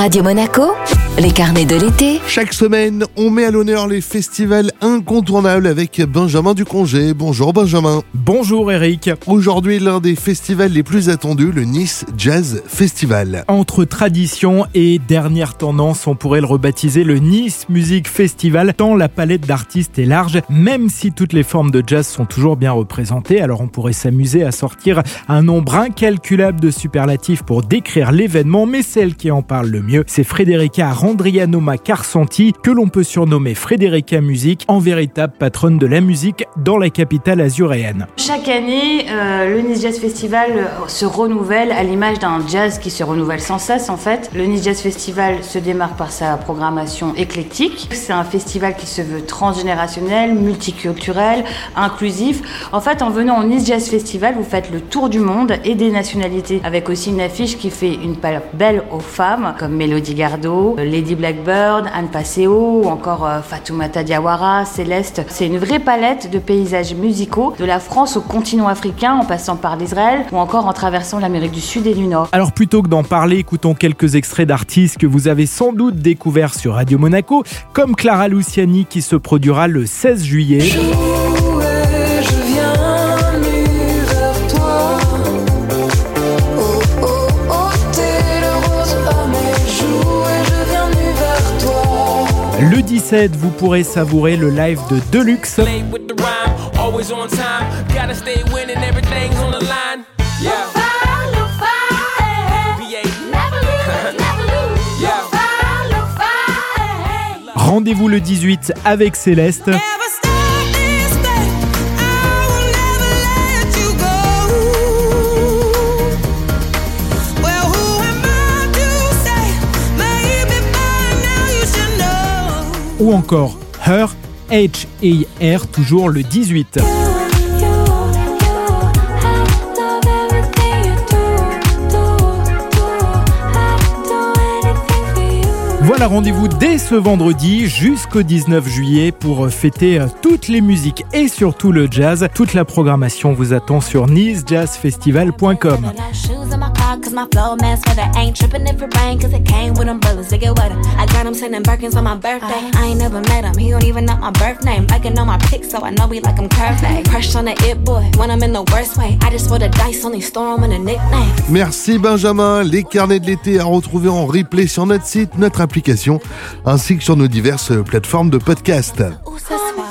Radio Monaco, les carnets de l'été. Chaque semaine, on met à l'honneur les festivals incontournables avec Benjamin Ducongé. Bonjour Benjamin. Bonjour Eric. Aujourd'hui, l'un des festivals les plus attendus, le Nice Jazz Festival. Entre tradition et dernière tendance, on pourrait le rebaptiser le Nice Music Festival, tant la palette d'artistes est large, même si toutes les formes de jazz sont toujours bien représentées. Alors on pourrait s'amuser à sortir un nombre incalculable de superlatifs pour décrire l'événement, mais celle qui en parle le mieux, c'est Frédérica Randrianoma Carsanti, que l'on peut surnommer Frédérica Music, en véritable patronne de la musique dans la capitale azuréenne. Chaque année, euh, le Nice Jazz Festival euh, se renouvelle à l'image d'un jazz qui se renouvelle sans cesse en fait. Le Nice Jazz Festival se démarque par sa programmation éclectique. C'est un festival qui se veut transgénérationnel, multiculturel, inclusif. En fait, en venant au Nice Jazz Festival, vous faites le tour du monde et des nationalités, avec aussi une affiche qui fait une palette belle aux femmes, comme Mélodie Gardot, Lady Blackbird, Anne Passeo, ou encore euh, Fatoumata Diawara, Céleste. C'est une vraie palette de paysages musicaux, de la France au continent africain, en passant par l'Israël, ou encore en traversant l'Amérique du Sud et du Nord. Alors plutôt que d'en parler, écoutons quelques extraits d'artistes que vous avez sans doute découverts sur Radio Monaco, comme Clara Luciani qui se produira le 16 juillet. Le 17, vous pourrez savourer le live de Deluxe. Rendez-vous le 18 avec Céleste. Ou encore Her, H-A-R, toujours le 18. Voilà, rendez-vous dès ce vendredi jusqu'au 19 juillet pour fêter toutes les musiques et surtout le jazz. Toute la programmation vous attend sur nicejazzfestival.com. Cause my flow mess weather ain't tripping if it rain Cause it came with umbrellas to get wetter I got him sending Birkins on my birthday. I ain't never met him, he don't even know my birth name. Liking on my pics so I know he like him curved Crush on the it boy, when I'm in the worst way. I just roll the dice, only store him in a nickname. Merci Benjamin, les carnets de l'été à retrouver en replay sur notre site, notre application ainsi que sur nos diverses plateformes de podcast